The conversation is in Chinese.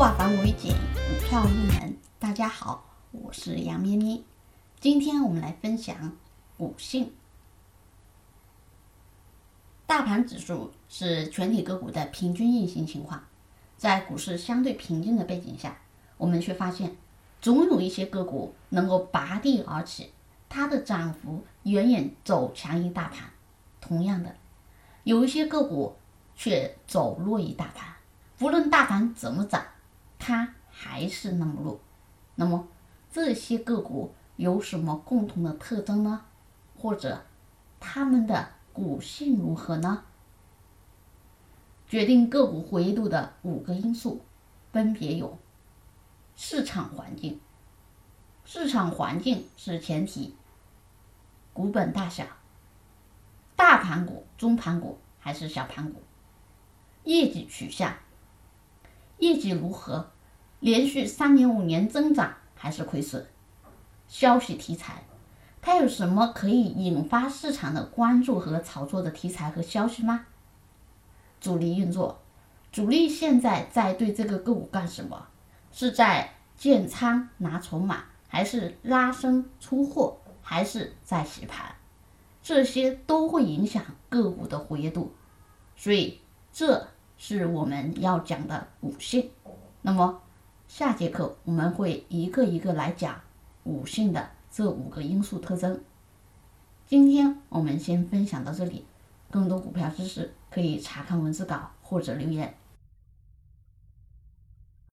化繁为简，股票入门。大家好，我是杨咩咩。今天我们来分享股性。大盘指数是全体个股的平均运行情况，在股市相对平静的背景下，我们却发现，总有一些个股能够拔地而起，它的涨幅远远走强于大盘。同样的，有一些个股却走弱于大盘。无论大盘怎么涨，它还是那么弱。那么这些个股有什么共同的特征呢？或者它们的股性如何呢？决定个股活跃度的五个因素分别有：市场环境，市场环境是前提；股本大小，大盘股、中盘股还是小盘股；业绩取向。业绩如何？连续三年、五年增长还是亏损？消息题材，它有什么可以引发市场的关注和炒作的题材和消息吗？主力运作，主力现在在对这个个股干什么？是在建仓拿筹码，还是拉升出货，还是在洗盘？这些都会影响个股的活跃度，所以这。是我们要讲的五性。那么下节课我们会一个一个来讲五性的这五个因素特征。今天我们先分享到这里，更多股票知识可以查看文字稿或者留言。